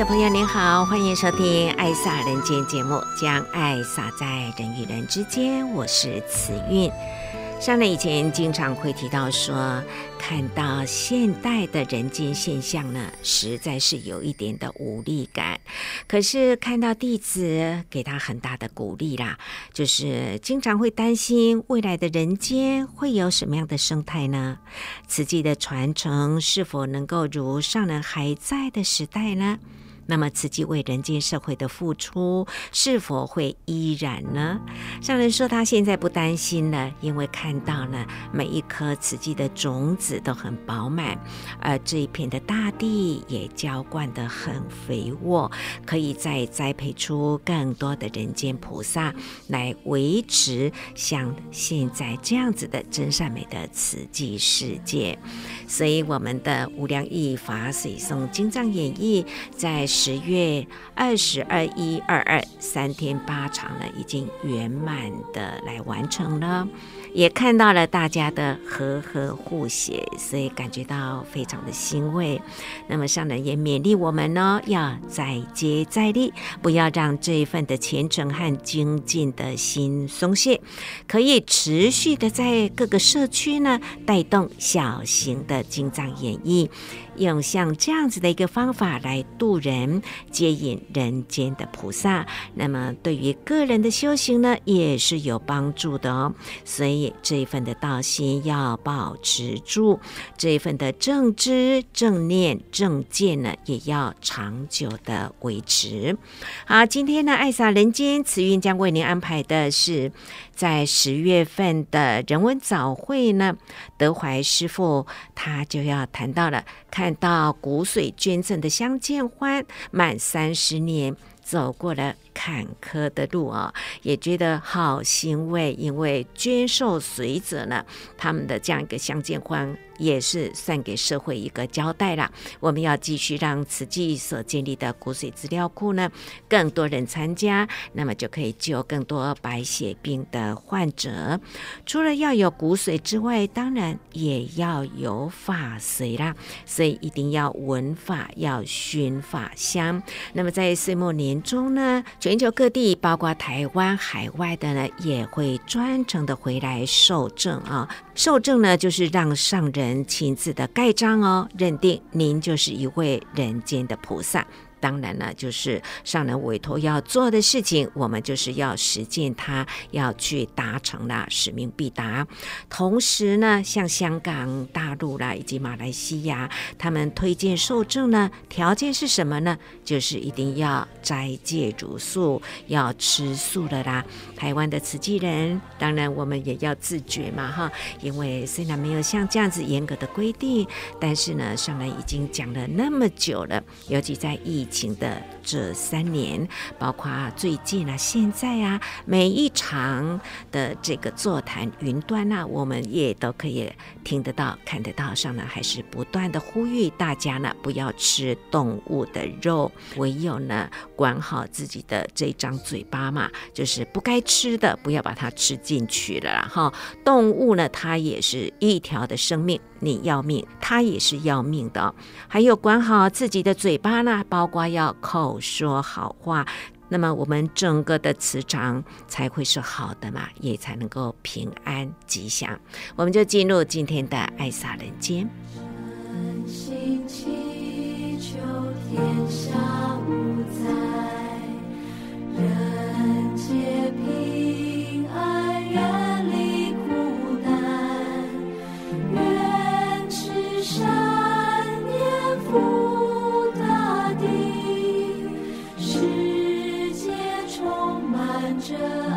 的朋友，您好，欢迎收听《爱洒人间》节目，将爱洒在人与人之间。我是慈韵。上人以前经常会提到说，看到现代的人间现象呢，实在是有一点的无力感。可是看到弟子给他很大的鼓励啦，就是经常会担心未来的人间会有什么样的生态呢？慈济的传承是否能够如上人还在的时代呢？那么，慈济为人间社会的付出是否会依然呢？上人说他现在不担心了，因为看到了每一颗慈济的种子都很饱满，而这一片的大地也浇灌得很肥沃，可以再栽培出更多的人间菩萨来维持像现在这样子的真善美的慈济世界。所以，我们的无量义法水诵经藏演绎在。十月二十二、一二二三天八场呢，已经圆满的来完成了，也看到了大家的和和互协，所以感觉到非常的欣慰。那么上人也勉励我们呢，要再接再厉，不要让这一份的虔诚和精进的心松懈，可以持续的在各个社区呢带动小型的经藏演绎。用像这样子的一个方法来度人，接引人间的菩萨，那么对于个人的修行呢，也是有帮助的哦。所以这一份的道心要保持住，这一份的正知、正念、正见呢，也要长久的维持。好，今天呢，爱洒人间慈运将为您安排的是。在十月份的人文早会呢，德怀师傅他就要谈到了，看到骨髓捐赠的相见欢满三十年，走过了坎坷的路啊，也觉得好欣慰，因为捐受随者呢，他们的这样一个相见欢。也是算给社会一个交代了。我们要继续让慈济所建立的骨髓资料库呢，更多人参加，那么就可以救更多白血病的患者。除了要有骨髓之外，当然也要有法髓啦。所以一定要闻法，要熏法香。那么在岁末年终呢，全球各地，包括台湾、海外的呢，也会专程的回来受证啊。受证呢，就是让上人亲自的盖章哦，认定您就是一位人间的菩萨。当然了，就是上人委托要做的事情，我们就是要实践它，要去达成了，使命必达。同时呢，像香港、大陆啦，以及马来西亚，他们推荐受证呢，条件是什么呢？就是一定要斋戒茹素，要吃素的啦。台湾的慈济人，当然我们也要自觉嘛，哈，因为虽然没有像这样子严格的规定，但是呢，上人已经讲了那么久了，尤其在疫情的这三年，包括最近啊、现在啊，每一场的这个座谈云端啊，我们也都可以听得到、看得到。上呢还是不断的呼吁大家呢，不要吃动物的肉，唯有呢，管好自己的这张嘴巴嘛，就是不该吃的不要把它吃进去了。哈，动物呢，它也是一条的生命。你要命，他也是要命的。还有管好自己的嘴巴呢，包括要口说好话，那么我们整个的磁场才会是好的嘛，也才能够平安吉祥。我们就进入今天的爱洒人间。شاء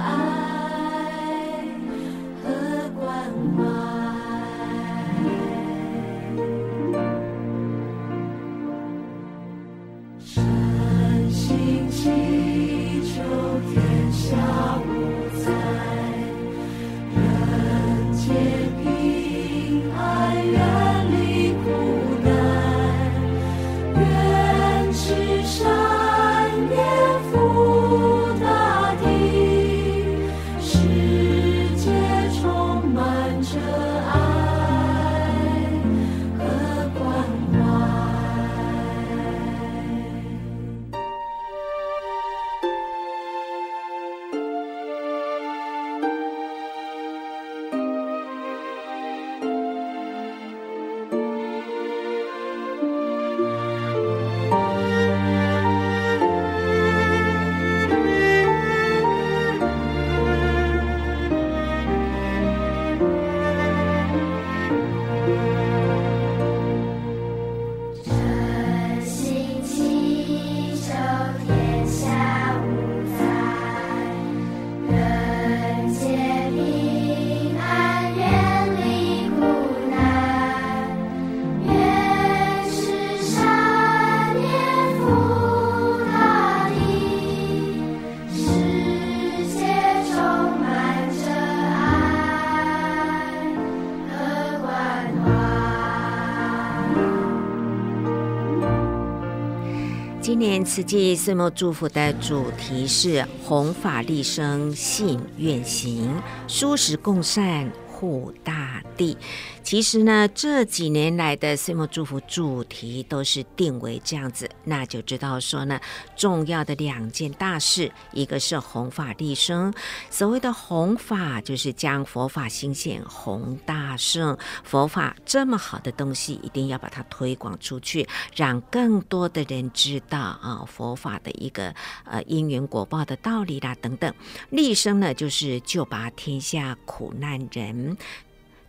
今年慈济岁末祝福的主题是“弘法利生信愿行，殊时共善护大地”。其实呢，这几年来的岁末祝福主题都是定为这样子，那就知道说呢，重要的两件大事，一个是弘法利生。所谓的弘法，就是将佛法心显弘大圣。佛法这么好的东西，一定要把它推广出去，让更多的人知道啊，佛法的一个呃因缘果报的道理啦等等。利生呢，就是救拔天下苦难人。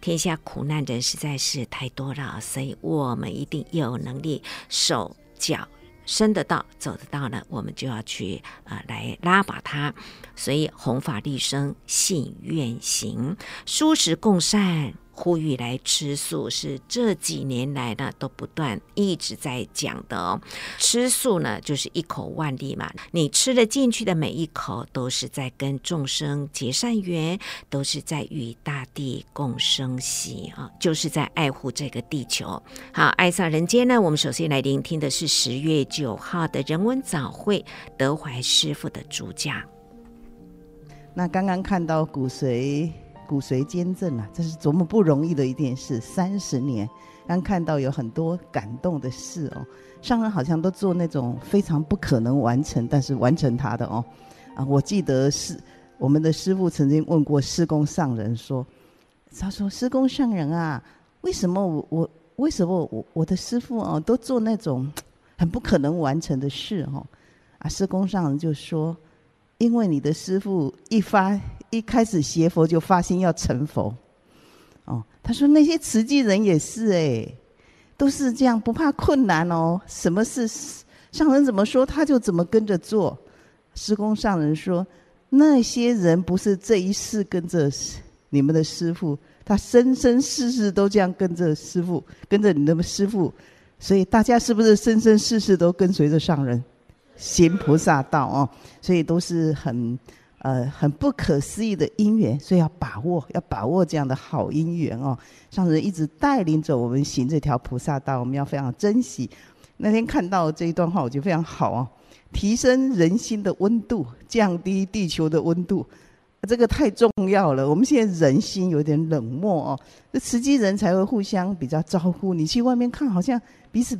天下苦难人实在是太多了，所以我们一定有能力手脚伸得到、走得到呢，我们就要去啊来拉拔他。所以弘法利生，信愿行，殊食共善。呼吁来吃素是这几年来呢都不断一直在讲的哦。吃素呢就是一口万利嘛，你吃了进去的每一口都是在跟众生结善缘，都是在与大地共生息啊，就是在爱护这个地球。好，爱上人间呢，我们首先来聆听的是十月九号的人文早会，德怀师傅的主讲。那刚刚看到骨髓。骨髓捐赠啊，这是多么不容易的一件事！三十年，刚看到有很多感动的事哦。上人好像都做那种非常不可能完成，但是完成他的哦。啊，我记得是我们的师傅曾经问过施公上人说：“他说施公上人啊，为什么我我为什么我我的师傅哦都做那种很不可能完成的事哦？”啊，施公上人就说：“因为你的师傅一发。”一开始学佛就发心要成佛，哦，他说那些慈济人也是哎，都是这样不怕困难哦，什么事上人怎么说他就怎么跟着做。师公上人说，那些人不是这一世跟着你们的师父，他生生世世都这样跟着师父，跟着你的师父，所以大家是不是生生世世都跟随着上人行菩萨道哦？所以都是很。呃，很不可思议的因缘，所以要把握，要把握这样的好因缘哦。上人一直带领着我们行这条菩萨道，我们要非常珍惜。那天看到这一段话，我觉得非常好哦。提升人心的温度，降低地球的温度，这个太重要了。我们现在人心有点冷漠哦，这慈济人才会互相比较招呼。你去外面看，好像彼此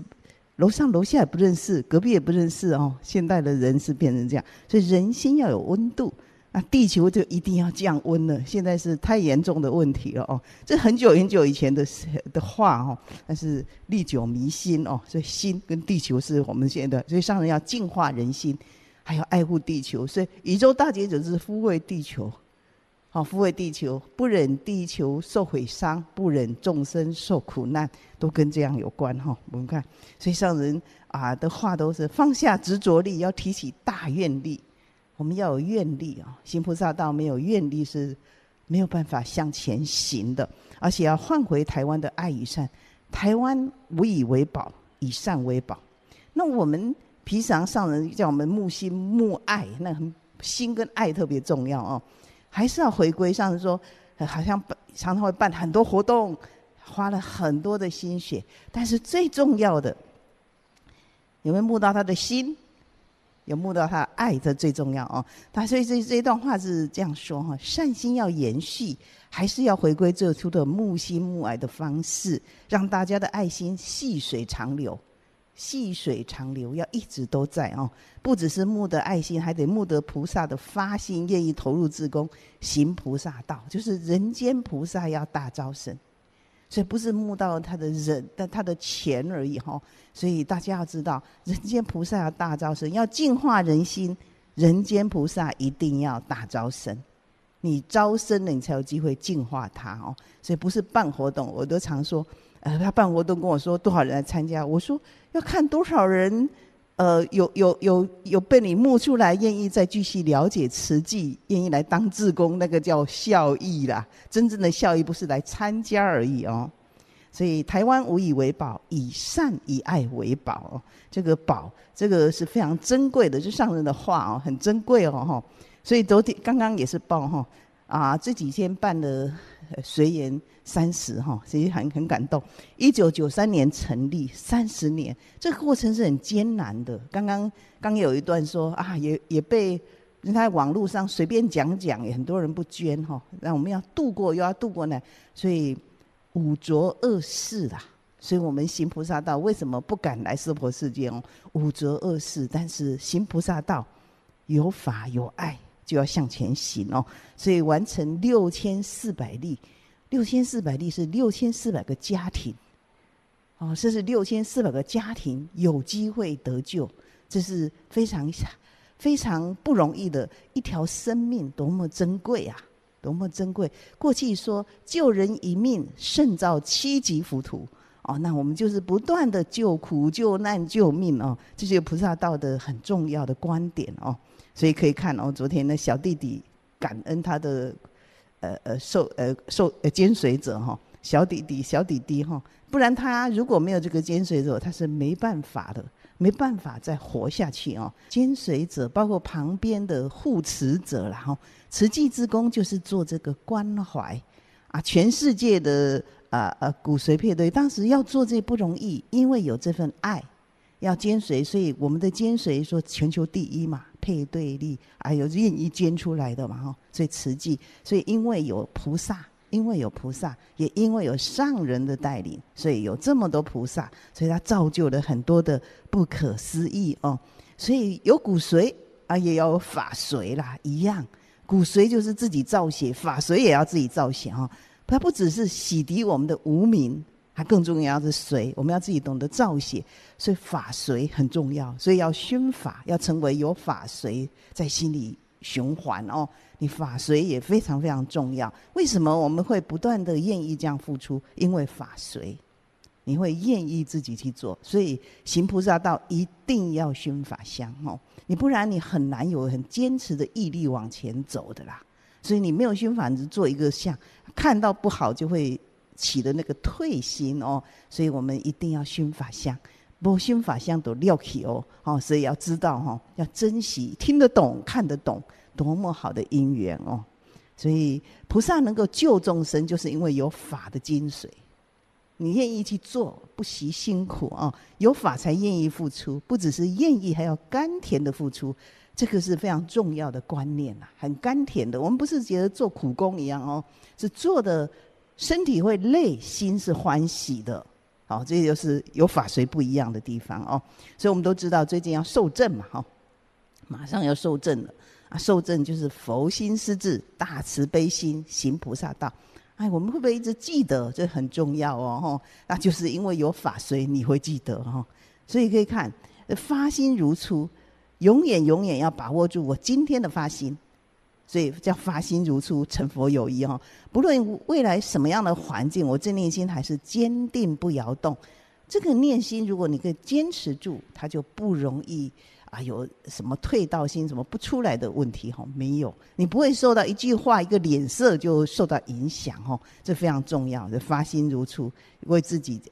楼上楼下也不认识，隔壁也不认识哦。现代的人是变成这样，所以人心要有温度。那地球就一定要降温了，现在是太严重的问题了哦。这很久很久以前的的话哦，但是历久弥新哦。所以心跟地球是我们现在的，所以上人要净化人心，还要爱护地球。所以宇宙大劫者是抚慰地球，好抚慰地球，不忍地球受毁伤，不忍众生受苦难，都跟这样有关哈。我们看，所以上人啊的话都是放下执着力，要提起大愿力。我们要有愿力啊！行菩萨道没有愿力是没有办法向前行的，而且要换回台湾的爱与善。台湾无以为宝，以善为宝。那我们平常上人叫我们慕心慕爱，那很心跟爱特别重要哦。还是要回归上人说，好像常常会办很多活动，花了很多的心血，但是最重要的有没有慕到他的心？有慕到他爱，这最重要哦。他所以这这一段话是这样说哈：善心要延续，还是要回归最初的慕心慕爱的方式，让大家的爱心细水长流，细水长流要一直都在哦。不只是慕得爱心，还得慕得菩萨的发心，愿意投入自工，行菩萨道，就是人间菩萨要大招生。所以不是慕到他的人，但他的钱而已哈。所以大家要知道，人间菩萨要大招生，要净化人心。人间菩萨一定要大招生，你招生了，你才有机会净化他哦。所以不是办活动，我都常说，呃，他办活动跟我说多少人来参加，我说要看多少人呃，有有有有被你募出来，愿意再继续了解慈济，愿意来当志工，那个叫效益啦。真正的效益不是来参加而已哦。所以台湾无以为宝，以善以爱为宝哦。这个宝，这个是非常珍贵的，就上人的话哦，很珍贵哦哈。所以昨天刚刚也是报哈啊，这几天办了随缘三十哈，其实很很感动。一九九三年成立，三十年，这个过程是很艰难的。刚刚刚有一段说啊，也也被人在网络上随便讲讲，也很多人不捐哈。那我们要度过，又要度过呢，所以。五浊恶世啦，所以我们行菩萨道为什么不敢来娑婆世界哦？五浊恶世，但是行菩萨道有法有爱，就要向前行哦。所以完成六千四百例，六千四百例是六千四百个家庭哦，这是六千四百个家庭有机会得救，这是非常非常不容易的一条生命，多么珍贵啊！多么珍贵！过去说救人一命胜造七级浮屠哦，那我们就是不断的救苦救难救命哦，这是菩萨道的很重要的观点哦。所以可以看哦，昨天的小弟弟感恩他的呃呃受呃受呃跟随者哈，小弟弟小弟弟哈，不然他如果没有这个跟随者，他是没办法的。没办法再活下去哦，跟随者包括旁边的护持者，然后慈济之功就是做这个关怀啊，全世界的啊呃骨髓配对，当时要做这不容易，因为有这份爱要兼随，所以我们的兼随说全球第一嘛，配对力还有愿意捐出来的嘛哈，所以慈济，所以因为有菩萨。因为有菩萨，也因为有上人的带领，所以有这么多菩萨，所以他造就了很多的不可思议哦。所以有骨髓啊，也要有法髓啦，一样。骨髓就是自己造血，法髓也要自己造血哈。它不只是洗涤我们的无明，还更重要是髓，我们要自己懂得造血，所以法髓很重要。所以要熏法，要成为有法髓在心里循环哦。你法髓也非常非常重要。为什么我们会不断的愿意这样付出？因为法髓，你会愿意自己去做。所以行菩萨道一定要熏法香哦，你不然你很难有很坚持的毅力往前走的啦。所以你没有熏法，只做一个相，看到不好就会起的那个退心哦。所以我们一定要熏法香，不熏法香都撂起哦。哦，所以要知道哈，要珍惜，听得懂，看得懂。多么好的因缘哦！所以菩萨能够救众生，就是因为有法的精髓。你愿意去做，不惜辛苦啊！有法才愿意付出，不只是愿意，还要甘甜的付出。这个是非常重要的观念呐，很甘甜的。我们不是觉得做苦工一样哦，是做的身体会累，心是欢喜的。好，这就是有法随不一样的地方哦。所以我们都知道，最近要受证嘛，哈，马上要受证了。啊受证就是佛心施智，大慈悲心行菩萨道。哎，我们会不会一直记得？这很重要哦，吼。那就是因为有法，随你会记得哈。所以可以看发心如初，永远永远要把握住我今天的发心。所以叫发心如初，成佛有余哈。不论未来什么样的环境，我这念心还是坚定不摇动。这个念心，如果你可以坚持住，它就不容易。啊，有什么退道心、什么不出来的问题？哈，没有，你不会受到一句话、一个脸色就受到影响。哈，这非常重要。这发心如初，为自己，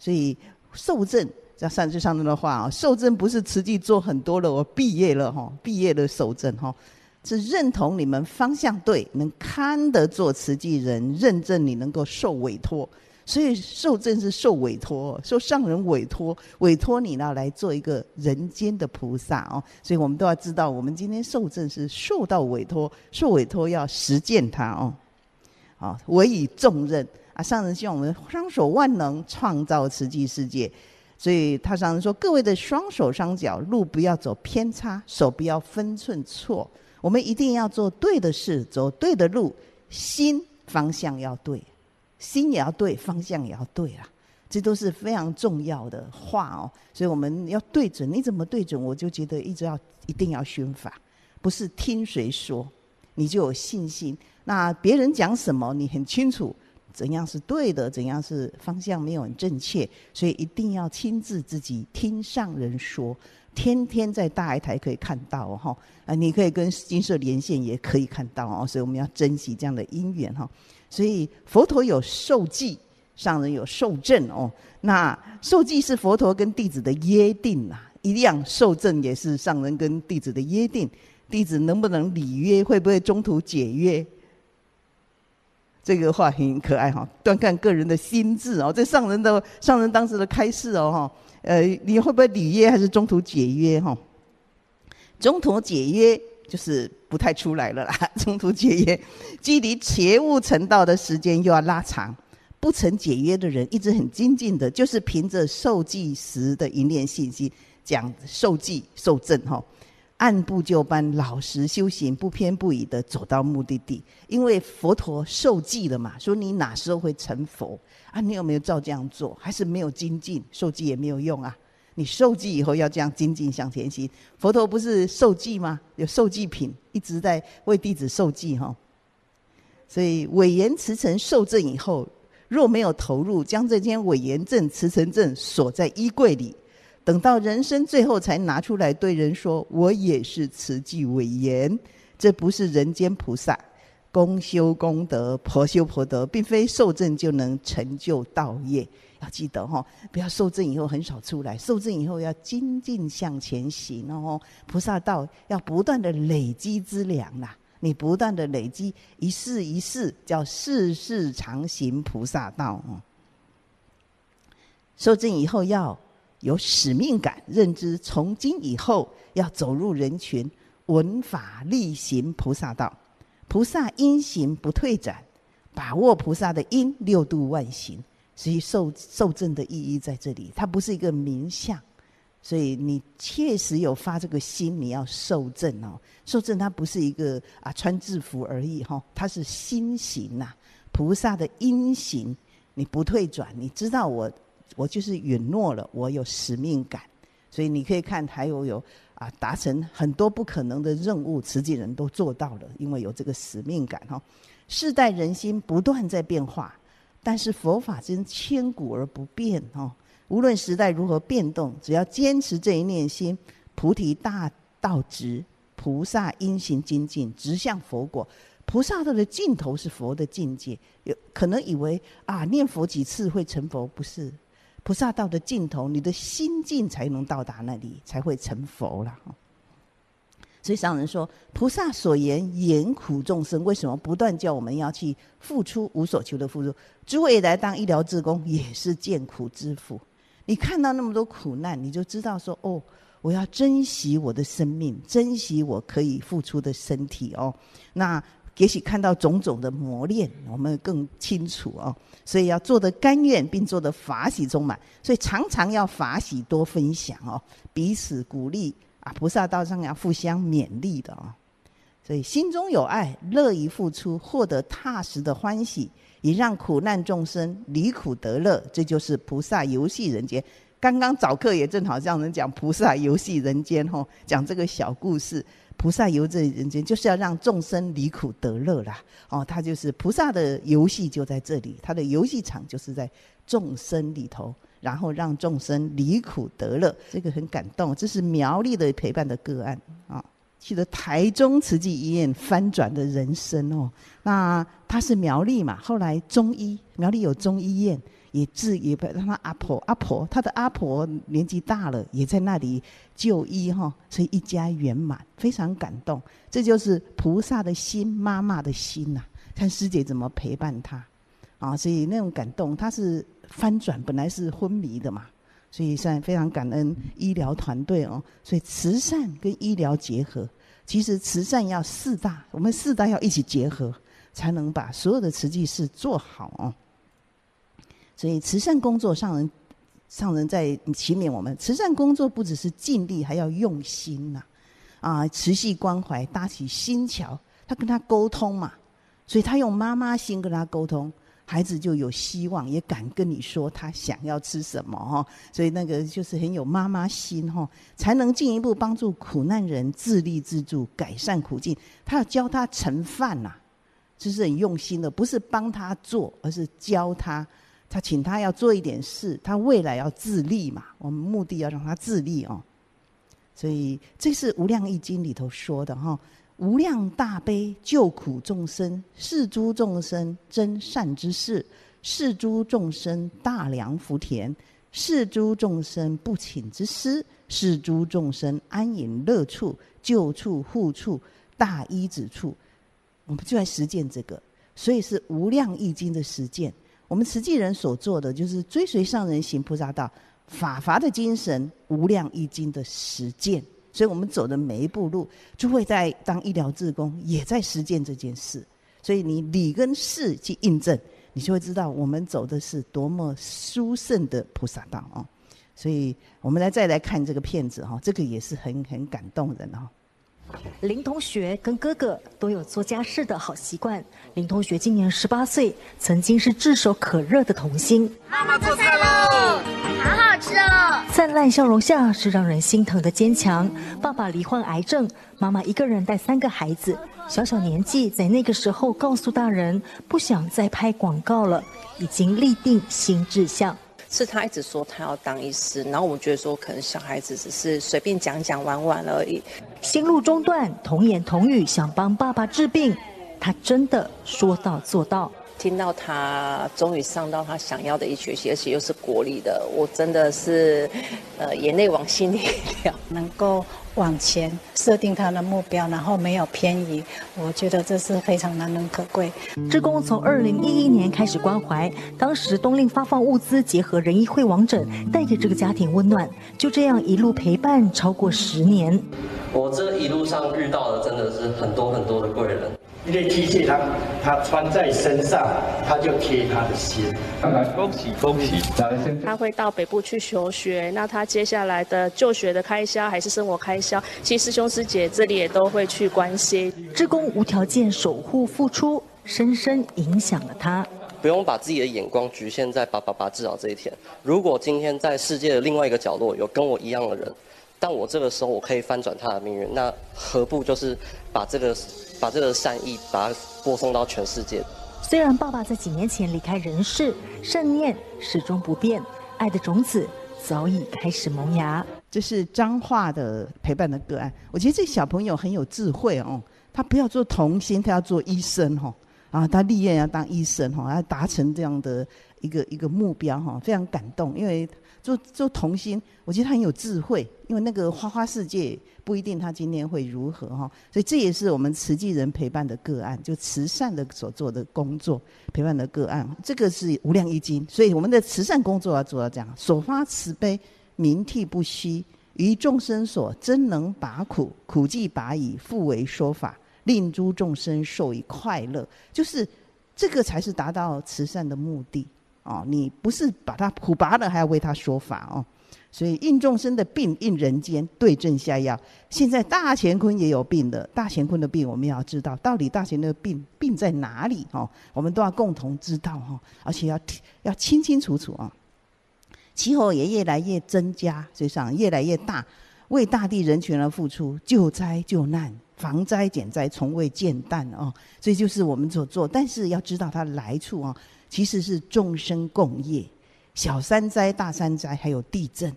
所以受证，在上次上面的话啊，受证不是慈济做很多了，我毕业了哈，毕业了受证哈，是认同你们方向对，能堪得做慈济人，认证你能够受委托。所以受证是受委托，受上人委托，委托你呢来做一个人间的菩萨哦。所以我们都要知道，我们今天受证是受到委托，受委托要实践它哦。好，委以重任啊，上人希望我们双手万能，创造慈济世界。所以他上人说，各位的双手双脚，路不要走偏差，手不要分寸错。我们一定要做对的事，走对的路，心方向要对。心也要对，方向也要对啊，这都是非常重要的话哦。所以我们要对准，你怎么对准？我就觉得一直要一定要熏法，不是听谁说，你就有信心。那别人讲什么，你很清楚怎样是对的，怎样是方向没有很正确，所以一定要亲自自己听上人说，天天在大爱台可以看到哦，啊，你可以跟金色连线也可以看到哦，所以我们要珍惜这样的因缘哈。所以佛陀有受记，上人有受证哦。那受记是佛陀跟弟子的约定呐，一样受证也是上人跟弟子的约定。弟子能不能履约，会不会中途解约？这个话很可爱哈，端看个人的心智哦。这上人的上人当时的开示哦哈，呃，你会不会履约还是中途解约哈？中途解约就是不太出来了啦。中途解约，距离切勿成道的时间又要拉长。不曾解约的人，一直很精进的，就是凭着受记时的一念信息，讲受记受证哈。按部就班，老实修行，不偏不倚的走到目的地。因为佛陀受记了嘛，说你哪时候会成佛啊？你有没有照这样做？还是没有精进？受记也没有用啊！你受记以后要这样精进向前行。佛陀不是受记吗？有受记品，一直在为弟子受记哈。所以委言辞呈受证以后，若没有投入，将这间委言证、辞呈证锁在衣柜里。等到人生最后才拿出来对人说：“我也是慈济委言。”这不是人间菩萨，公修功德，婆修婆德，并非受证就能成就道业。要记得哈，不要受证以后很少出来，受证以后要精进向前行哦。菩萨道要不断的累积资粮啦，你不断的累积，一世一世叫世世常行菩萨道哦。受证以后要。有使命感，认知从今以后要走入人群，闻法力行菩萨道。菩萨因行不退转，把握菩萨的因，六度万行。所以受受证的意义在这里，它不是一个名相，所以你确实有发这个心，你要受证哦。受证它不是一个啊穿制服而已哈，它是心行呐。菩萨的因行，你不退转，你知道我。我就是允诺了，我有使命感，所以你可以看，还有有啊，达成很多不可能的任务，慈济人都做到了，因为有这个使命感哈。世代人心不断在变化，但是佛法真千古而不变哈。无论时代如何变动，只要坚持这一念心，菩提大道直，菩萨因行精进，直向佛果。菩萨道的尽头是佛的境界，有可能以为啊，念佛几次会成佛，不是。菩萨道的尽头，你的心境才能到达那里，才会成佛了。所以上人说，菩萨所言言苦众生，为什么不断叫我们要去付出无所求的付出？诸位来当医疗职工，也是见苦之福。你看到那么多苦难，你就知道说，哦，我要珍惜我的生命，珍惜我可以付出的身体哦。那。也许看到种种的磨练，我们更清楚哦。所以要做得甘愿，并做得法喜充满。所以常常要法喜多分享哦，彼此鼓励啊。菩萨道上要互相勉励的哦。所以心中有爱，乐于付出，获得踏实的欢喜，以让苦难众生离苦得乐。这就是菩萨游戏人间。刚刚早课也正好让人讲菩萨游戏人间哦，讲这个小故事。菩萨游这人间，就是要让众生离苦得乐啦。哦，他就是菩萨的游戏就在这里，他的游戏场就是在众生里头，然后让众生离苦得乐，这个很感动。这是苗栗的陪伴的个案啊，记得台中慈济医院翻转的人生哦。那他是苗栗嘛，后来中医苗栗有中医院。也治也不让他阿婆阿婆，他的阿婆年纪大了，也在那里就医哈，所以一家圆满，非常感动。这就是菩萨的心，妈妈的心呐、看师姐怎么陪伴他啊，所以那种感动，他是翻转，本来是昏迷的嘛，所以算非常感恩医疗团队哦。所以慈善跟医疗结合，其实慈善要四大，我们四大要一起结合，才能把所有的慈济事做好哦。所以慈善工作上人，上人在启勉我们：慈善工作不只是尽力，还要用心呐！啊，持续关怀，搭起心桥。他跟他沟通嘛，所以他用妈妈心跟他沟通，孩子就有希望，也敢跟你说他想要吃什么哈。所以那个就是很有妈妈心哈，才能进一步帮助苦难人自立自助，改善苦境。他要教他盛饭呐，这是很用心的，不是帮他做，而是教他。他请他要做一点事，他未来要自立嘛。我们目的要让他自立哦。所以这是《无量义经》里头说的哈。无量大悲救苦众生，是诸众生真善之事，是诸众生大良福田，是诸众生不请之师，是诸众生安隐乐处、救处护处、大依止处。我们就在实践这个，所以是《无量义经》的实践。我们慈济人所做的，就是追随上人行菩萨道，法华的精神，《无量义经》的实践。所以我们走的每一步路，就会在当医疗志工，也在实践这件事。所以你理跟事去印证，你就会知道我们走的是多么殊胜的菩萨道啊！所以我们来再来看这个片子哈，这个也是很很感动人哈。林同学跟哥哥都有做家事的好习惯。林同学今年十八岁，曾经是炙手可热的童星。妈妈做菜喽，好好吃哦！灿烂笑容下是让人心疼的坚强。爸爸罹患癌症，妈妈一个人带三个孩子。小小年纪，在那个时候告诉大人，不想再拍广告了，已经立定新志向。是他一直说他要当医师，然后我们觉得说可能小孩子只是随便讲讲玩玩而已。心路中断，童言童语想帮爸爸治病，他真的说到做到。听到他终于上到他想要的一学期，而且又是国立的，我真的是呃眼泪往心里 流。能够。往前设定他的目标，然后没有偏移，我觉得这是非常难能可贵。志工从二零一一年开始关怀，当时冬令发放物资，结合仁医会网诊，带给这个家庭温暖。就这样一路陪伴超过十年。我这一路上遇到的真的是很多很多的贵人。一件机器，他他穿在身上，他就贴他的心。恭喜恭喜！他会到北部去求学，那他接下来的就学的开销还是生活开销，其实师兄师姐这里也都会去关心。志工无条件守护付出，深深影响了他。不用把自己的眼光局限在八八八治好这一天。如果今天在世界的另外一个角落有跟我一样的人，但我这个时候我可以翻转他的命运，那何不就是把这个？把这个善意，把它播送到全世界。虽然爸爸在几年前离开人世，善念始终不变，爱的种子早已开始萌芽。这是彰化的陪伴的个案，我觉得这小朋友很有智慧哦。他不要做童星，他要做医生哈。啊，他立愿要当医生哈，要达成这样的一个一个目标哈，非常感动，因为。做做童星，我觉得他很有智慧，因为那个花花世界不一定他今天会如何哈，所以这也是我们慈济人陪伴的个案，就慈善的所做的工作陪伴的个案，这个是无量一经，所以我们的慈善工作要做到这样，所发慈悲，名替不息，于众生所真能拔苦，苦既拔已，复为说法，令诸众生受以快乐，就是这个才是达到慈善的目的。哦，你不是把他苦拔了，还要为他说法哦。所以应众生的病，应人间对症下药。现在大乾坤也有病的，大乾坤的病，我们要知道到底大乾的病病在哪里哦。我们都要共同知道哈，而且要要清清楚楚啊。气候也越来越增加，实际上越来越大，为大地人群而付出，救灾救难，防灾减灾，从未间断哦。所以就是我们所做，但是要知道它的来处哦。其实是众生共业，小三灾、大三灾，还有地震，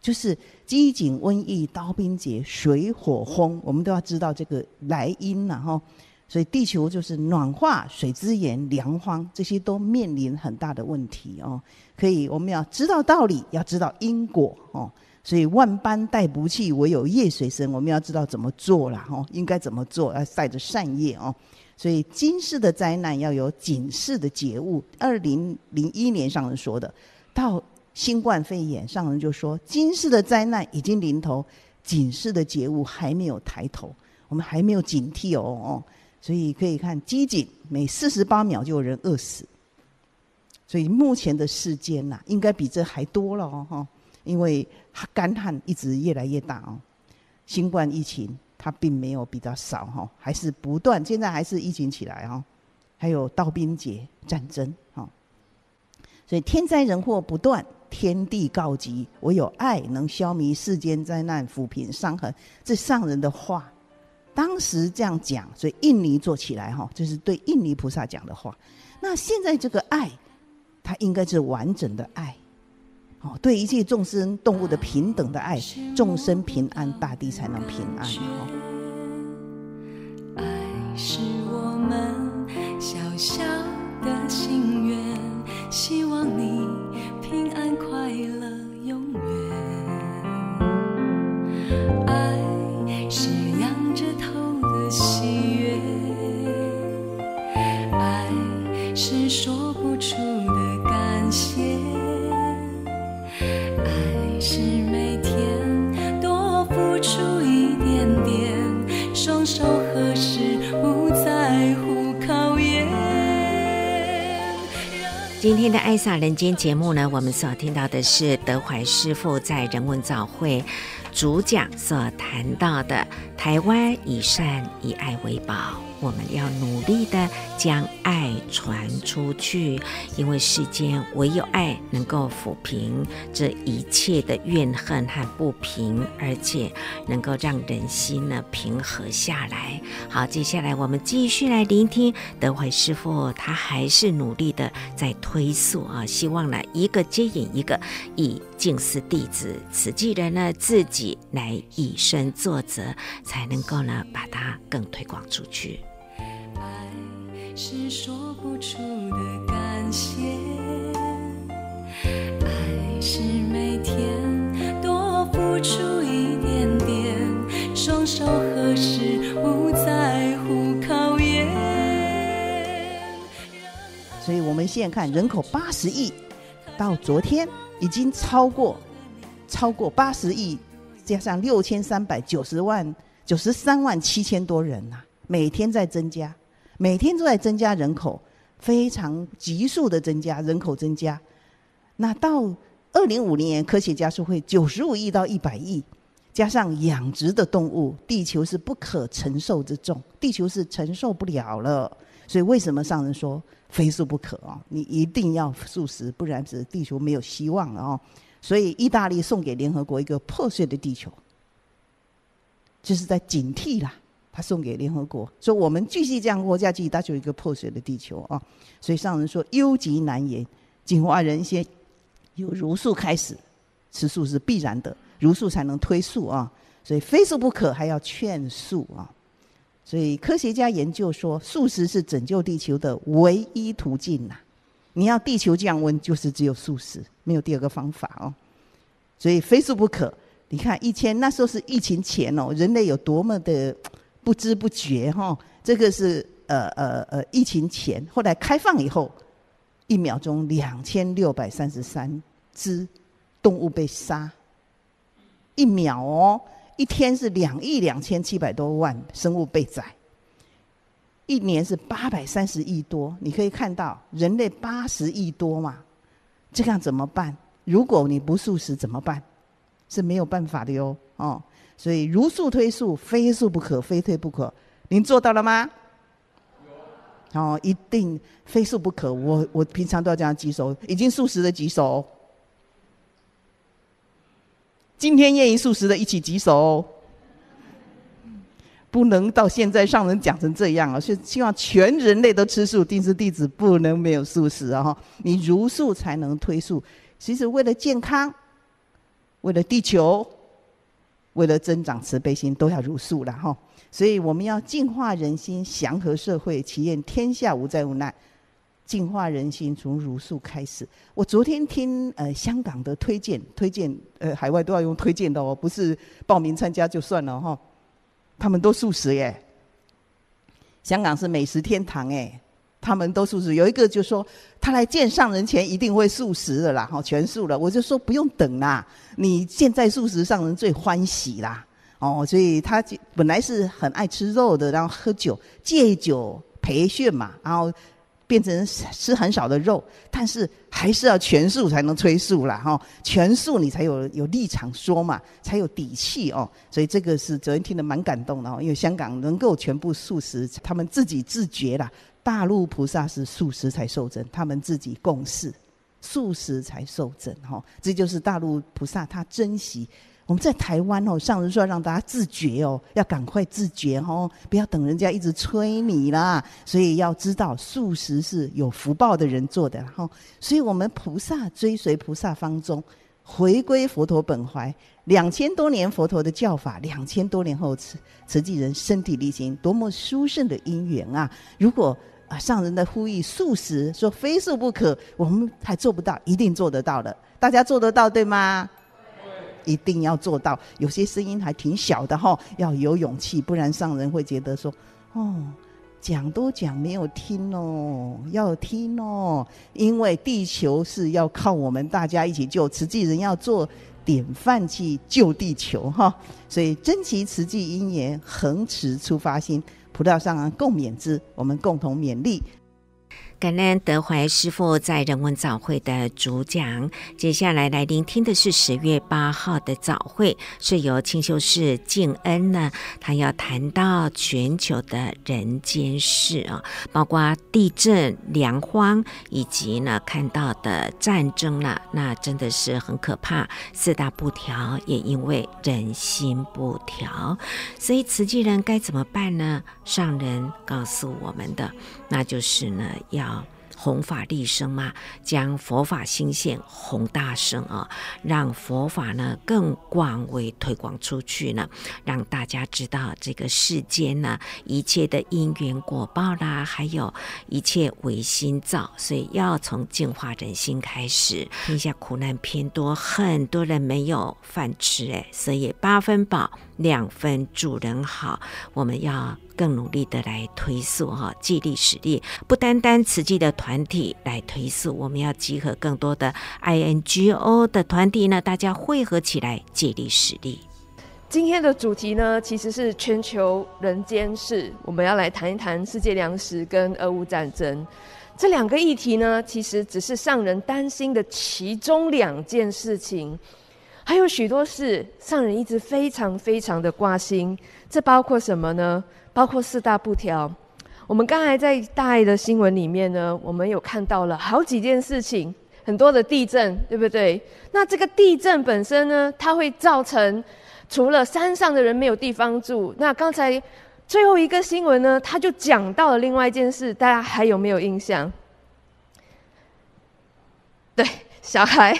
就是饥馑、瘟疫、刀兵劫、水火风，我们都要知道这个来因了哈。所以地球就是暖化、水资源、粮荒，这些都面临很大的问题哦。可以，我们要知道道理，要知道因果哦。所以万般带不去，唯有业随身。我们要知道怎么做了哈，应该怎么做，要带着善业哦。所以今世的灾难要有警世的觉悟。二零零一年上人说的，到新冠肺炎，上人就说今世的灾难已经临头，警世的觉悟还没有抬头，我们还没有警惕哦哦。所以可以看饥馑，每四十八秒就有人饿死。所以目前的世间呐，应该比这还多了哦哈，因为干旱一直越来越大哦，新冠疫情。它并没有比较少哈，还是不断，现在还是疫情起来哈，还有刀兵劫战争哈，所以天灾人祸不断，天地告急，唯有爱能消弭世间灾难，抚平伤痕。这上人的话，当时这样讲，所以印尼做起来哈，就是对印尼菩萨讲的话。那现在这个爱，它应该是完整的爱。对一切众生动物的平等的爱，众生平安，大地才能平安。哦，爱是我们小小的心愿，希望你平安快乐永远。爱是仰着头的喜悦，爱是说不出。是每天多付出一点点，双手合十，不在乎考验今天的《爱撒人间》节目呢，我们所听到的是德怀师傅在人文早会主讲所谈到的台湾以善以爱为宝。我们要努力的将爱传出去，因为世间唯有爱能够抚平这一切的怨恨和不平，而且能够让人心呢平和下来。好，接下来我们继续来聆听德怀师傅，他还是努力的在推诉啊，希望呢一个接引一个，以静思弟子慈济人呢自己来以身作则，才能够呢把它更推广出去。爱是说不出的感谢，爱是每天多付出一点点，双手合十不在乎考验。所以我们现在看人口八十亿，到昨天已经超过超过八十亿，加上六千三百九十万九十三万七千多人呐、啊，每天在增加。每天都在增加人口，非常急速的增加人口增加。那到二零五零年，科学家说会九十五亿到一百亿，加上养殖的动物，地球是不可承受之重，地球是承受不了了。所以为什么上人说非素不可啊？你一定要素食，不然是地球没有希望了哦。所以意大利送给联合国一个破碎的地球，就是在警惕啦。他送给联合国，说我们继续这样活下去，它就一个破碎的地球啊！所以上人说，忧极难言，净化人心，由茹素开始，吃素是必然的，茹素才能推素啊！所以非素不可，还要劝素啊！所以科学家研究说，素食是拯救地球的唯一途径呐！你要地球降温，就是只有素食，没有第二个方法哦。所以非素不可。你看以前那时候是疫情前哦，人类有多么的。不知不觉哈，这个是呃呃呃疫情前，后来开放以后，一秒钟两千六百三十三只动物被杀，一秒哦，一天是两亿两千七百多万生物被宰，一年是八百三十亿多，你可以看到人类八十亿多嘛，这样怎么办？如果你不素食怎么办？是没有办法的哟，哦。所以茹素推素，非素不可，非推不可。您做到了吗？哦，一定非素不可。我我平常都要这样举手，已经素食的举手。今天愿意素食的一起举手。不能到现在上人讲成这样啊，所以希望全人类都吃素。定是弟子不能没有素食啊！哈，你如素才能推素。其实为了健康，为了地球。为了增长慈悲心，都要茹素了哈。所以我们要净化人心，祥和社会，祈愿天下无灾无难。净化人心从茹素开始。我昨天听呃香港的推荐，推荐呃海外都要用推荐的哦，不是报名参加就算了哈。他们都素食耶，香港是美食天堂哎。他们都素食，有一个就说他来见上人前一定会素食的啦，哈，全素了。我就说不用等啦，你现在素食上人最欢喜啦，哦，所以他本来是很爱吃肉的，然后喝酒戒酒培训嘛，然后变成吃很少的肉，但是还是要全素才能催素啦。哈，全素你才有有立场说嘛，才有底气哦。所以这个是昨天听得蛮感动的哦，因为香港能够全部素食，他们自己自觉啦。大陆菩萨是素食才受证，他们自己共事，素食才受证，哈，这就是大陆菩萨他珍惜。我们在台湾哦，上人说要让大家自觉哦，要赶快自觉哦，不要等人家一直催你啦。所以要知道素食是有福报的人做的，哈。所以我们菩萨追随菩萨方中，回归佛陀本怀。两千多年佛陀的教法，两千多年后慈慈济人身体力行，多么殊胜的因缘啊！如果啊上人的呼吁素食，说非素不可，我们还做不到，一定做得到的。大家做得到对吗？一定要做到。有些声音还挺小的哈，要有勇气，不然上人会觉得说，哦，讲都讲没有听哦，要听哦，因为地球是要靠我们大家一起救，慈济人要做。典范去救地球哈，所以珍惜慈济因缘，恒持出发心，葡萄上人共勉之，我们共同勉励。感恩德怀师傅在人文早会的主讲。接下来来聆听的是十月八号的早会，是由清修士静恩呢，他要谈到全球的人间事啊，包括地震、粮荒，以及呢看到的战争了，那真的是很可怕。四大不调也因为人心不调，所以慈济人该怎么办呢？上人告诉我们的，那就是呢要。弘法利生嘛，将佛法心性弘大声啊，让佛法呢更广为推广出去呢，让大家知道这个世间呢一切的因缘果报啦，还有一切唯心造，所以要从净化人心开始。天下苦难偏多，很多人没有饭吃哎，所以八分饱，两分助人好，我们要。更努力的来推素哈，借力使力，不单单慈济的团体来推素，我们要集合更多的 INGO 的团体呢，大家汇合起来借力使力。今天的主题呢，其实是全球人间事，我们要来谈一谈世界粮食跟俄乌战争这两个议题呢，其实只是上人担心的其中两件事情，还有许多事上人一直非常非常的挂心，这包括什么呢？包括四大不调，我们刚才在大爱的新闻里面呢，我们有看到了好几件事情，很多的地震，对不对？那这个地震本身呢，它会造成除了山上的人没有地方住，那刚才最后一个新闻呢，他就讲到了另外一件事，大家还有没有印象？对，小孩。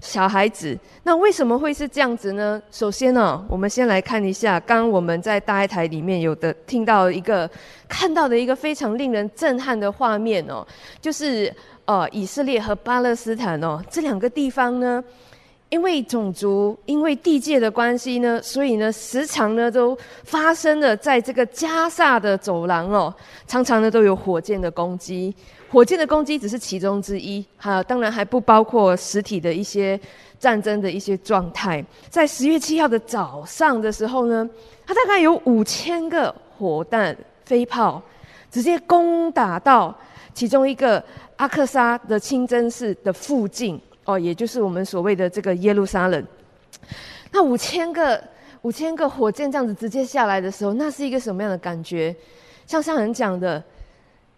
小孩子，那为什么会是这样子呢？首先呢、我们先来看一下，刚刚我们在大爱台里面有的听到一个看到的一个非常令人震撼的画面哦，就是呃以色列和巴勒斯坦哦这两个地方呢，因为种族、因为地界的关系呢，所以呢时常呢都发生了在这个加萨的走廊哦，常常呢都有火箭的攻击。火箭的攻击只是其中之一，哈，当然还不包括实体的一些战争的一些状态。在十月七号的早上的时候呢，它大概有五千个火弹飞炮直接攻打到其中一个阿克萨的清真寺的附近，哦，也就是我们所谓的这个耶路撒冷。那五千个五千个火箭这样子直接下来的时候，那是一个什么样的感觉？像上人讲的。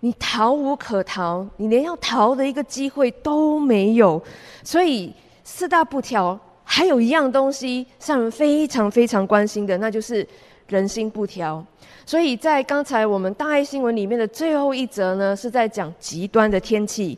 你逃无可逃，你连要逃的一个机会都没有。所以四大不调，还有一样东西，上人非常非常关心的，那就是人心不调。所以在刚才我们大爱新闻里面的最后一则呢，是在讲极端的天气。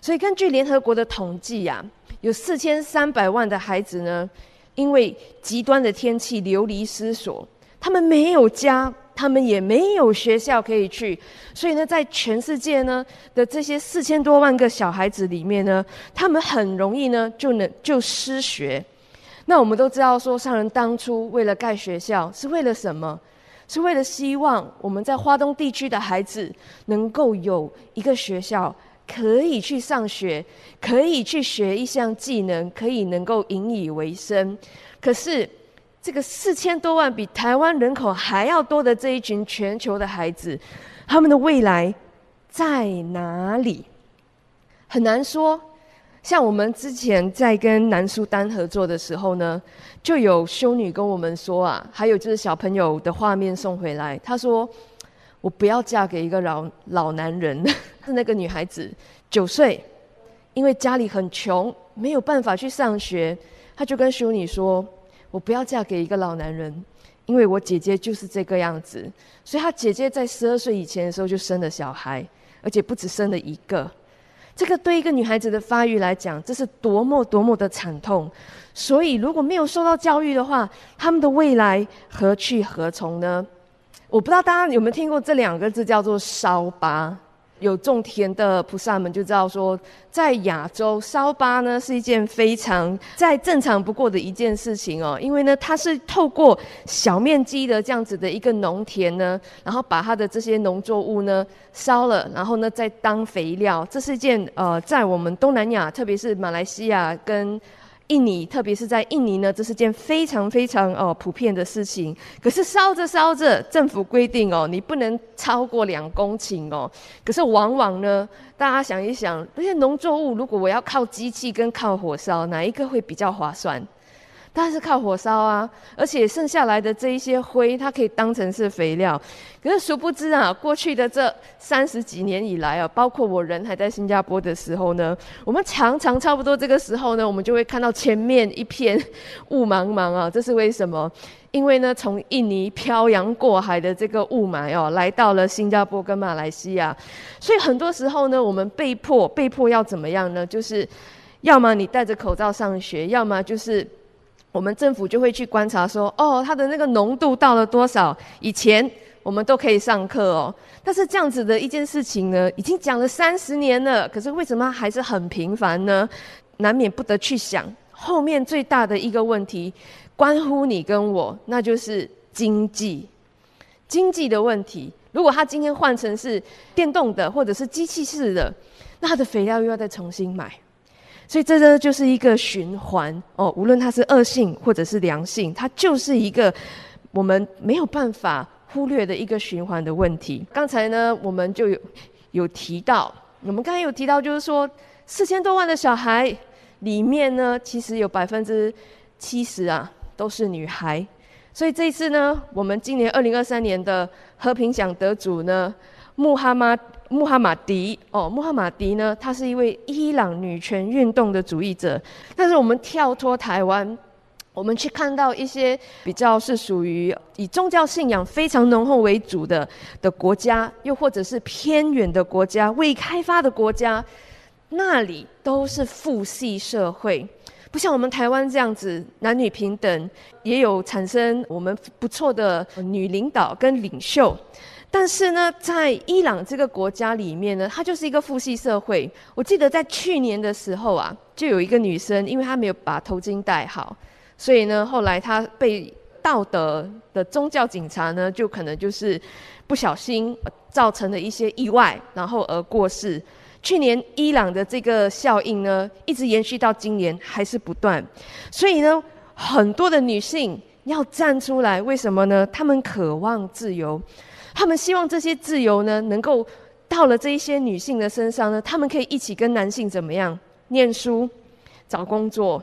所以根据联合国的统计呀、啊，有四千三百万的孩子呢，因为极端的天气流离失所，他们没有家。他们也没有学校可以去，所以呢，在全世界呢的这些四千多万个小孩子里面呢，他们很容易呢就能就失学。那我们都知道说，商人当初为了盖学校是为了什么？是为了希望我们在花东地区的孩子能够有一个学校可以去上学，可以去学一项技能，可以能够引以为生。可是。这个四千多万比台湾人口还要多的这一群全球的孩子，他们的未来在哪里？很难说。像我们之前在跟南苏丹合作的时候呢，就有修女跟我们说啊，还有就是小朋友的画面送回来，她说：“我不要嫁给一个老老男人。” 是那个女孩子九岁，因为家里很穷，没有办法去上学，她就跟修女说。我不要嫁给一个老男人，因为我姐姐就是这个样子。所以她姐姐在十二岁以前的时候就生了小孩，而且不止生了一个。这个对一个女孩子的发育来讲，这是多么多么的惨痛。所以如果没有受到教育的话，他们的未来何去何从呢？我不知道大家有没有听过这两个字，叫做烧疤。有种田的菩萨们就知道说，在亚洲烧疤呢是一件非常再正常不过的一件事情哦，因为呢它是透过小面积的这样子的一个农田呢，然后把它的这些农作物呢烧了，然后呢再当肥料，这是一件呃在我们东南亚，特别是马来西亚跟。印尼，特别是在印尼呢，这是件非常非常哦普遍的事情。可是烧着烧着，政府规定哦，你不能超过两公顷哦。可是往往呢，大家想一想，那些农作物如果我要靠机器跟靠火烧，哪一个会比较划算？当然是靠火烧啊，而且剩下来的这一些灰，它可以当成是肥料。可是殊不知啊，过去的这三十几年以来啊，包括我人还在新加坡的时候呢，我们常常差不多这个时候呢，我们就会看到前面一片雾茫茫啊。这是为什么？因为呢，从印尼漂洋过海的这个雾霾哦，来到了新加坡跟马来西亚，所以很多时候呢，我们被迫被迫要怎么样呢？就是要么你戴着口罩上学，要么就是。我们政府就会去观察说，哦，它的那个浓度到了多少？以前我们都可以上课哦，但是这样子的一件事情呢，已经讲了三十年了，可是为什么还是很频繁呢？难免不得去想后面最大的一个问题，关乎你跟我，那就是经济，经济的问题。如果他今天换成是电动的或者是机器式的，那它的肥料又要再重新买。所以这呢，就是一个循环哦，无论它是恶性或者是良性，它就是一个我们没有办法忽略的一个循环的问题。刚才呢，我们就有有提到，我们刚才有提到，就是说四千多万的小孩里面呢，其实有百分之七十啊都是女孩。所以这一次呢，我们今年二零二三年的和平奖得主呢，穆哈马。穆哈马迪哦，穆哈马迪呢，他是一位伊朗女权运动的主义者。但是我们跳脱台湾，我们去看到一些比较是属于以宗教信仰非常浓厚为主的的国家，又或者是偏远的国家、未开发的国家，那里都是父系社会，不像我们台湾这样子男女平等，也有产生我们不错的女领导跟领袖。但是呢，在伊朗这个国家里面呢，它就是一个父系社会。我记得在去年的时候啊，就有一个女生，因为她没有把头巾戴好，所以呢，后来她被道德的宗教警察呢，就可能就是不小心造成了一些意外，然后而过世。去年伊朗的这个效应呢，一直延续到今年还是不断。所以呢，很多的女性要站出来，为什么呢？她们渴望自由。他们希望这些自由呢，能够到了这一些女性的身上呢，他们可以一起跟男性怎么样念书、找工作。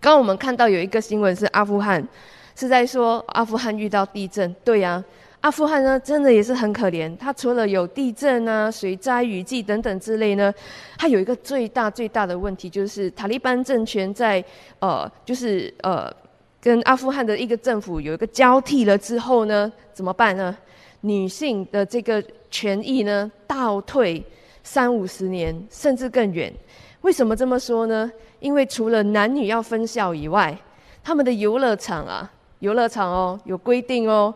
刚刚我们看到有一个新闻是阿富汗，是在说阿富汗遇到地震。对呀，阿富汗呢真的也是很可怜。它除了有地震啊、水灾、雨季等等之类呢，它有一个最大最大的问题，就是塔利班政权在呃，就是呃，跟阿富汗的一个政府有一个交替了之后呢，怎么办呢？女性的这个权益呢，倒退三五十年，甚至更远。为什么这么说呢？因为除了男女要分校以外，他们的游乐场啊，游乐场哦，有规定哦，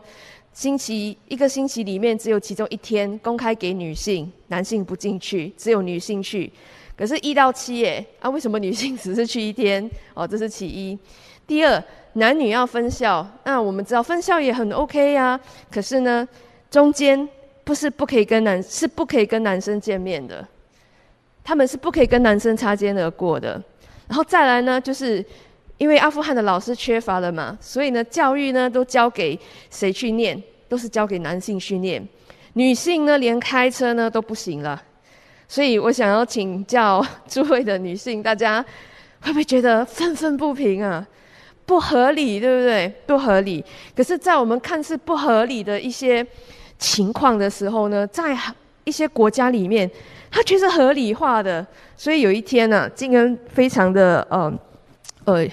星期一个星期里面只有其中一天公开给女性，男性不进去，只有女性去。可是，一到七耶，啊，为什么女性只是去一天？哦，这是其一。第二，男女要分校，那我们知道分校也很 OK 呀，可是呢？中间不是不可以跟男，是不可以跟男生见面的，他们是不可以跟男生擦肩而过的。然后再来呢，就是因为阿富汗的老师缺乏了嘛，所以呢，教育呢都交给谁去念？都是交给男性去念。女性呢，连开车呢都不行了。所以我想要请教 诸位的女性，大家会不会觉得愤愤不平啊？不合理，对不对？不合理。可是，在我们看似不合理的一些情况的时候呢，在一些国家里面，它却是合理化的。所以有一天呢、啊，金恩非常的呃呃，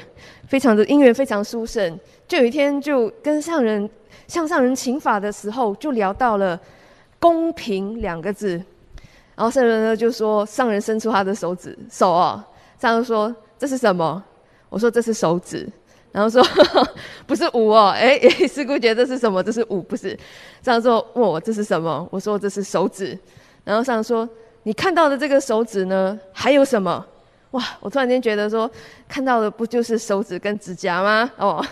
非常的因缘非常殊胜，就有一天就跟上人向上人请法的时候，就聊到了公平两个字。然后圣人呢就说，上人伸出他的手指手哦，上人说这是什么？我说这是手指。然后说呵呵 不是五哦，哎，师姑觉得这是什么？这是五，不是。上人说问我这是什么？我说这是手指。然后上人说你看到的这个手指呢，还有什么？哇！我突然间觉得说看到的不就是手指跟指甲吗？哦，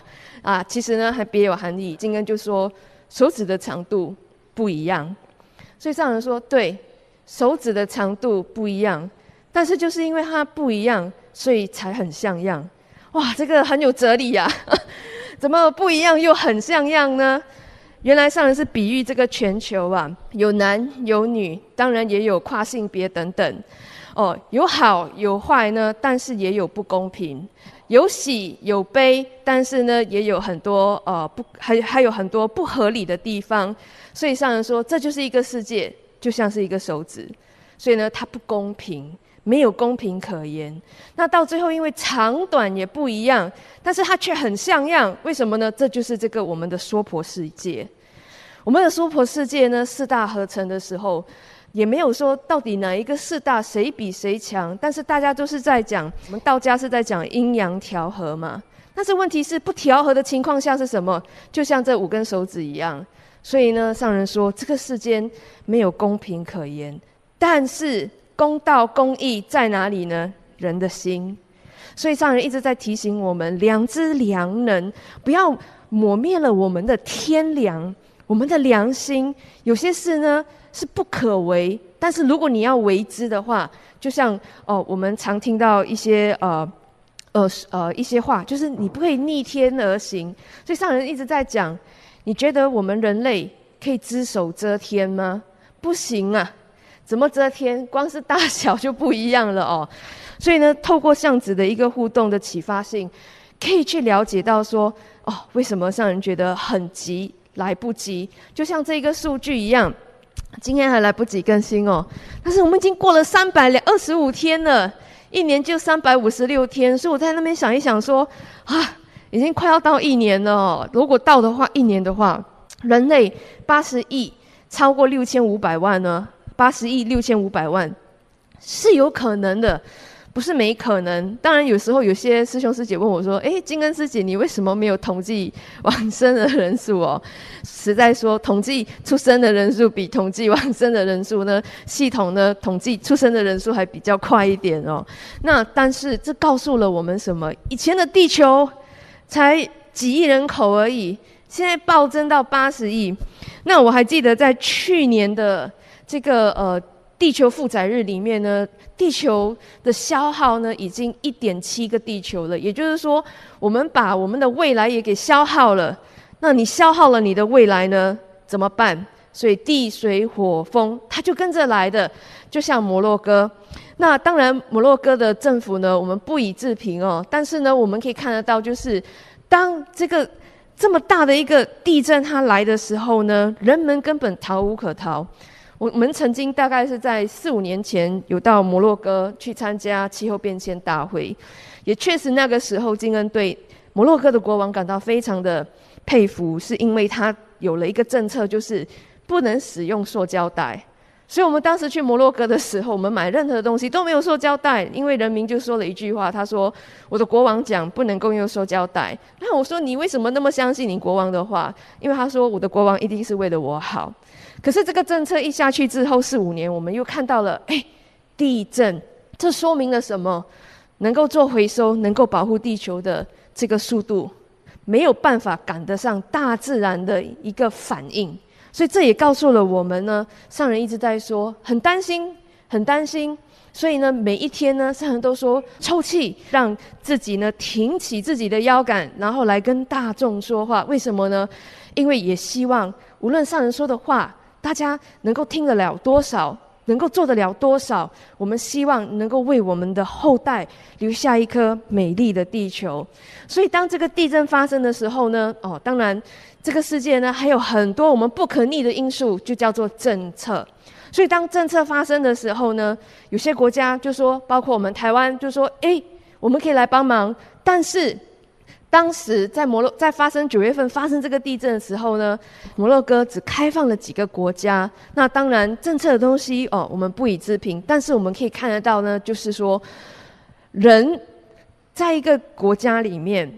啊，其实呢还别有含义。金恩就说手指的长度不一样，所以上人说对。手指的长度不一样，但是就是因为它不一样，所以才很像样。哇，这个很有哲理呀！怎么不一样又很像样呢？原来上人是比喻这个全球啊，有男有女，当然也有跨性别等等。哦，有好有坏呢，但是也有不公平，有喜有悲，但是呢也有很多呃不还还有很多不合理的地方。所以上人说，这就是一个世界。就像是一个手指，所以呢，它不公平，没有公平可言。那到最后，因为长短也不一样，但是它却很像样，为什么呢？这就是这个我们的娑婆世界。我们的娑婆世界呢，四大合成的时候，也没有说到底哪一个四大谁比谁强，但是大家都是在讲，我们道家是在讲阴阳调和嘛。但是问题是，不调和的情况下是什么？就像这五根手指一样。所以呢，上人说这个世间没有公平可言，但是公道公义在哪里呢？人的心。所以上人一直在提醒我们，良知良能，不要抹灭了我们的天良，我们的良心。有些事呢是不可为，但是如果你要为之的话，就像哦，我们常听到一些呃呃呃一些话，就是你不可以逆天而行。所以上人一直在讲。你觉得我们人类可以只手遮天吗？不行啊！怎么遮天？光是大小就不一样了哦。所以呢，透过这样子的一个互动的启发性，可以去了解到说，哦，为什么让人觉得很急，来不及？就像这个数据一样，今天还来不及更新哦。但是我们已经过了三百二十五天了，一年就三百五十六天，所以我在那边想一想说，啊。已经快要到一年了哦，如果到的话，一年的话，人类八十亿超过六千五百万呢？八十亿六千五百万是有可能的，不是没可能。当然，有时候有些师兄师姐问我说：“诶，金恩师姐，你为什么没有统计往生的人数哦？”实在说，统计出生的人数比统计往生的人数呢，系统呢统计出生的人数还比较快一点哦。那但是这告诉了我们什么？以前的地球。才几亿人口而已，现在暴增到八十亿。那我还记得在去年的这个呃地球负载日里面呢，地球的消耗呢已经一点七个地球了。也就是说，我们把我们的未来也给消耗了。那你消耗了你的未来呢，怎么办？所以地水火风它就跟着来的，就像摩洛哥。那当然，摩洛哥的政府呢，我们不予置评哦。但是呢，我们可以看得到，就是当这个这么大的一个地震它来的时候呢，人们根本逃无可逃。我们曾经大概是在四五年前有到摩洛哥去参加气候变迁大会，也确实那个时候金恩对摩洛哥的国王感到非常的佩服，是因为他有了一个政策，就是不能使用塑胶袋。所以，我们当时去摩洛哥的时候，我们买任何东西都没有塑胶袋，因为人民就说了一句话，他说：“我的国王讲不能够用塑胶袋。”那我说：“你为什么那么相信你国王的话？”因为他说：“我的国王一定是为了我好。”可是这个政策一下去之后四五年，我们又看到了，哎，地震，这说明了什么？能够做回收、能够保护地球的这个速度，没有办法赶得上大自然的一个反应。所以这也告诉了我们呢，上人一直在说很担心，很担心。所以呢，每一天呢，上人都说抽气，让自己呢挺起自己的腰杆，然后来跟大众说话。为什么呢？因为也希望无论上人说的话，大家能够听得了多少。能够做得了多少？我们希望能够为我们的后代留下一颗美丽的地球。所以，当这个地震发生的时候呢，哦，当然，这个世界呢还有很多我们不可逆的因素，就叫做政策。所以，当政策发生的时候呢，有些国家就说，包括我们台湾，就说：“诶，我们可以来帮忙。”但是，当时在摩洛在发生九月份发生这个地震的时候呢，摩洛哥只开放了几个国家。那当然政策的东西哦，我们不予置评。但是我们可以看得到呢，就是说人在一个国家里面，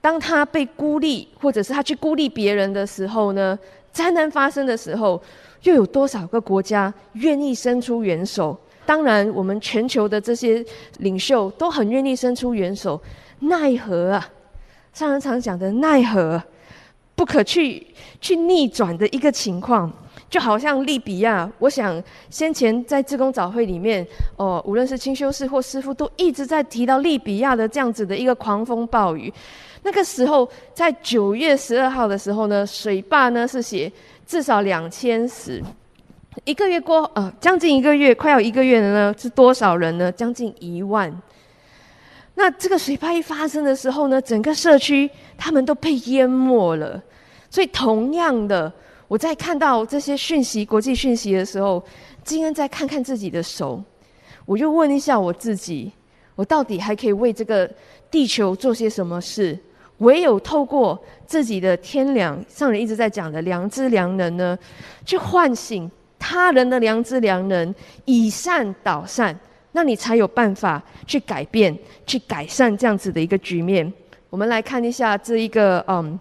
当他被孤立，或者是他去孤立别人的时候呢，灾难发生的时候，又有多少个国家愿意伸出援手？当然，我们全球的这些领袖都很愿意伸出援手，奈何啊？上人常讲的奈何，不可去去逆转的一个情况，就好像利比亚。我想先前在自工早会里面，哦，无论是清修士或师父，都一直在提到利比亚的这样子的一个狂风暴雨。那个时候，在九月十二号的时候呢，水坝呢是写至少两千死。一个月过，呃，将近一个月，快要一个月了呢，是多少人呢？将近一万。那这个水坝一发生的时候呢，整个社区他们都被淹没了。所以同样的，我在看到这些讯息、国际讯息的时候，今天再看看自己的手，我就问一下我自己：我到底还可以为这个地球做些什么事？唯有透过自己的天良，上人一直在讲的良知良能呢，去唤醒他人的良知良能，以善导善。那你才有办法去改变、去改善这样子的一个局面。我们来看一下这一个嗯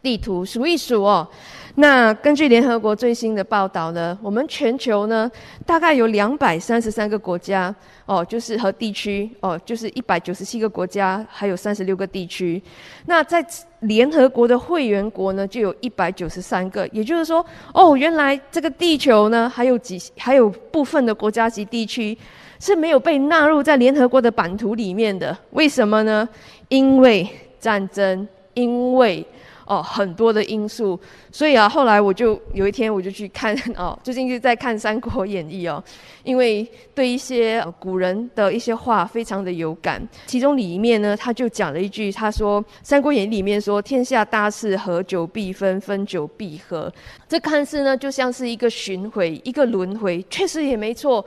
地图，数一数哦。那根据联合国最新的报道呢，我们全球呢大概有两百三十三个国家哦，就是和地区哦，就是一百九十七个国家，还有三十六个地区。那在联合国的会员国呢，就有一百九十三个。也就是说，哦，原来这个地球呢，还有几还有部分的国家级地区。是没有被纳入在联合国的版图里面的，为什么呢？因为战争，因为哦很多的因素，所以啊，后来我就有一天我就去看 哦，最近就在看《三国演义》哦，因为对一些、古人的一些话非常的有感。其中里面呢，他就讲了一句，他说《三国演义》里面说：“天下大事，合久必分，分久必合。”这看似呢就像是一个巡回，一个轮回，确实也没错。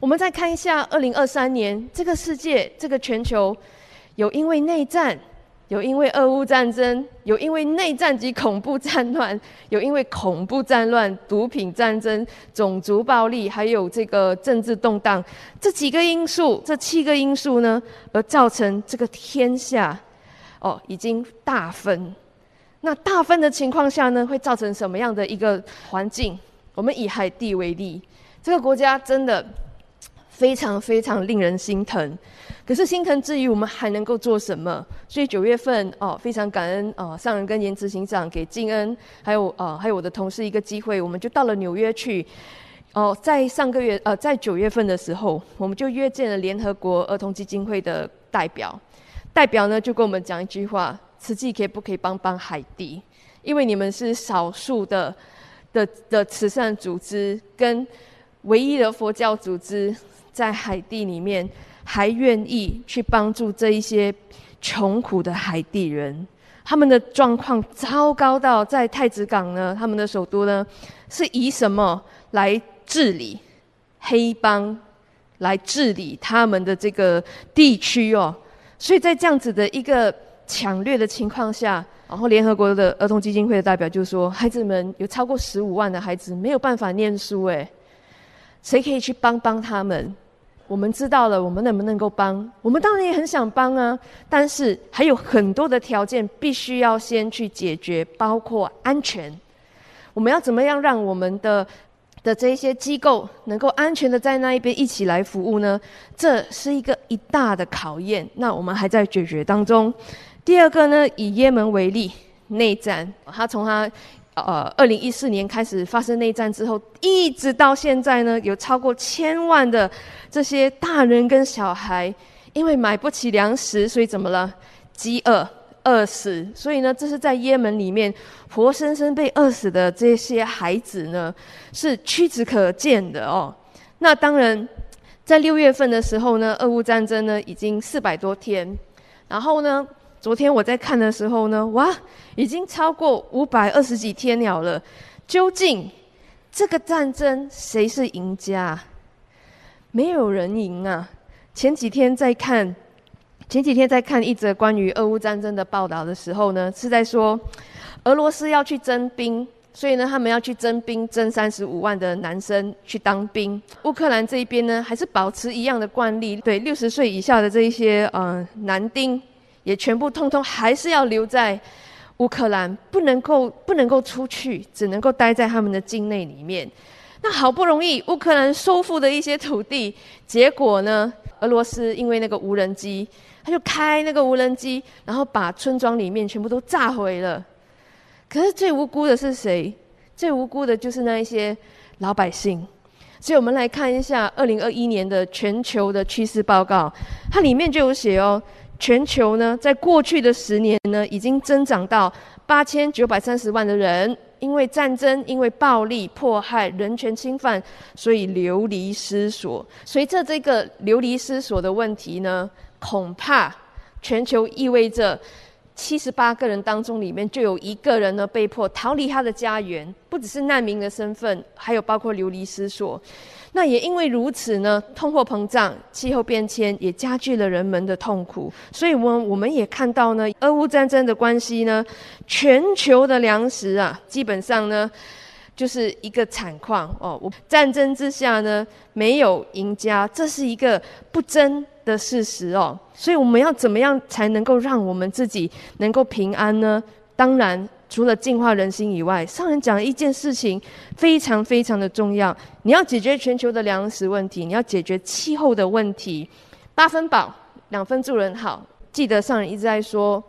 我们再看一下，二零二三年这个世界，这个全球，有因为内战，有因为俄乌战争，有因为内战及恐怖战乱，有因为恐怖战乱、毒品战争、种族暴力，还有这个政治动荡，这几个因素，这七个因素呢，而造成这个天下，哦，已经大分。那大分的情况下呢，会造成什么样的一个环境？我们以海地为例，这个国家真的。非常非常令人心疼，可是心疼之余，我们还能够做什么？所以九月份哦，非常感恩哦，上人跟严执行长给静恩，还有呃，还有我的同事一个机会，我们就到了纽约去。哦，在上个月呃，在九月份的时候，我们就约见了联合国儿童基金会的代表，代表呢就跟我们讲一句话：慈济可以不可以帮帮海地？因为你们是少数的的的慈善组织，跟唯一的佛教组织。在海地里面，还愿意去帮助这一些穷苦的海地人，他们的状况糟糕到在太子港呢，他们的首都呢，是以什么来治理黑帮，来治理他们的这个地区哦？所以在这样子的一个抢掠的情况下，然后联合国的儿童基金会的代表就说，孩子们有超过十五万的孩子没有办法念书，诶，谁可以去帮帮他们？我们知道了，我们能不能够帮？我们当然也很想帮啊，但是还有很多的条件必须要先去解决，包括安全。我们要怎么样让我们的的这些机构能够安全的在那一边一起来服务呢？这是一个一大的考验。那我们还在解决当中。第二个呢，以也门为例，内战，他从他。呃，二零一四年开始发生内战之后，一直到现在呢，有超过千万的这些大人跟小孩，因为买不起粮食，所以怎么了？饥饿饿死。所以呢，这是在也门里面活生生被饿死的这些孩子呢，是屈指可见的哦。那当然，在六月份的时候呢，俄乌战争呢已经四百多天，然后呢。昨天我在看的时候呢，哇，已经超过五百二十几天了了。究竟这个战争谁是赢家？没有人赢啊！前几天在看前几天在看一则关于俄乌战争的报道的时候呢，是在说俄罗斯要去征兵，所以呢，他们要去征兵，征三十五万的男生去当兵。乌克兰这一边呢，还是保持一样的惯例，对六十岁以下的这一些呃男丁，也全部通通还是要留在乌克兰，不能够不能够出去，只能够待在他们的境内里面。那好不容易乌克兰收复的一些土地，结果呢，俄罗斯因为那个无人机。他就开那个无人机，然后把村庄里面全部都炸毁了。可是最无辜的是谁？最无辜的就是那一些老百姓。所以我们来看一下二零二一年的全球的趋势报告，它里面就有写哦，全球呢在过去的十年呢已经增长到八千九百三十万的人，因为战争、因为暴力、迫害、人权侵犯，所以流离失所。随着这个流离失所的问题呢，恐怕全球意味着七十八个人当中，里面就有一个人呢被迫逃离他的家园，不只是难民的身份，还有包括流离失所。那也因为如此呢，通货膨胀、气候变迁也加剧了人们的痛苦。所以，我我们也看到呢，俄乌战争的关系呢，全球的粮食啊，基本上呢就是一个惨况哦。战争之下呢，没有赢家，这是一个不争的事实哦，所以我们要怎么样才能够让我们自己能够平安呢？当然，除了净化人心以外，上人讲一件事情非常非常的重要。你要解决全球的粮食问题，你要解决气候的问题，八分饱，两分助人好。记得上人一直在说，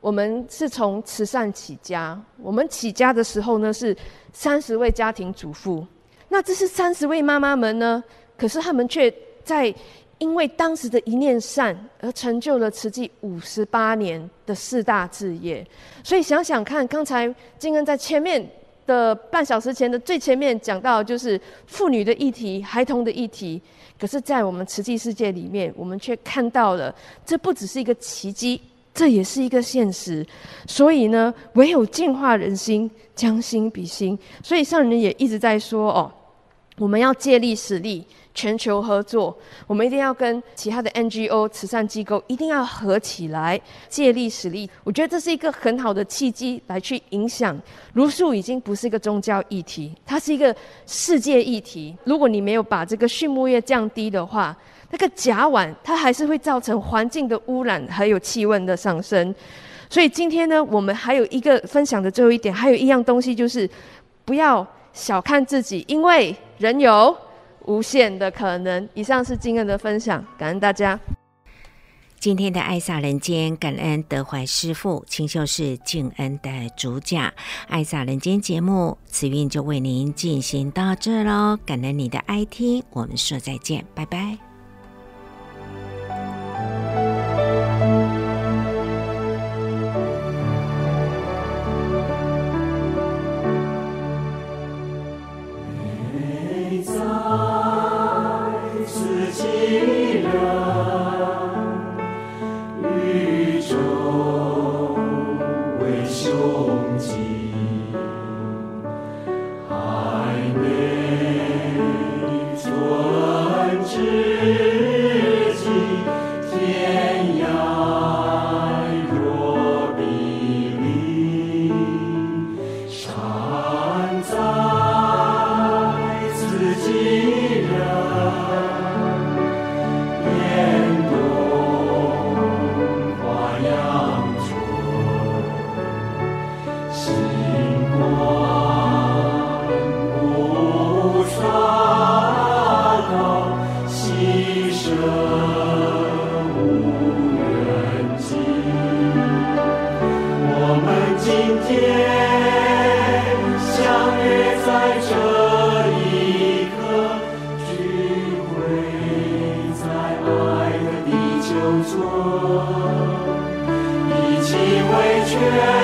我们是从慈善起家。我们起家的时候呢，是三十位家庭主妇，那这是三十位妈妈们呢，可是他们却在。因为当时的一念善，而成就了慈济五十八年的四大志业。所以想想看，刚才静恩在前面的半小时前的最前面讲到，就是妇女的议题、孩童的议题。可是，在我们慈济世界里面，我们却看到了，这不只是一个奇迹，这也是一个现实。所以呢，唯有净化人心，将心比心。所以上人也一直在说哦，我们要借力使力。全球合作，我们一定要跟其他的 NGO 慈善机构一定要合起来，借力使力。我觉得这是一个很好的契机，来去影响。茹素已经不是一个宗教议题，它是一个世界议题。如果你没有把这个畜牧业降低的话，那个甲烷它还是会造成环境的污染，还有气温的上升。所以今天呢，我们还有一个分享的最后一点，还有一样东西就是不要小看自己，因为人有。无限的可能。以上是今天的分享，感恩大家。今天的爱洒人间，感恩德怀师父、清秀是静恩的主讲。爱洒人间节目，此运就为您进行到这喽。感恩你的爱听，我们说再见，拜拜。天相约在这一刻聚会在爱的地球座一起为全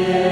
都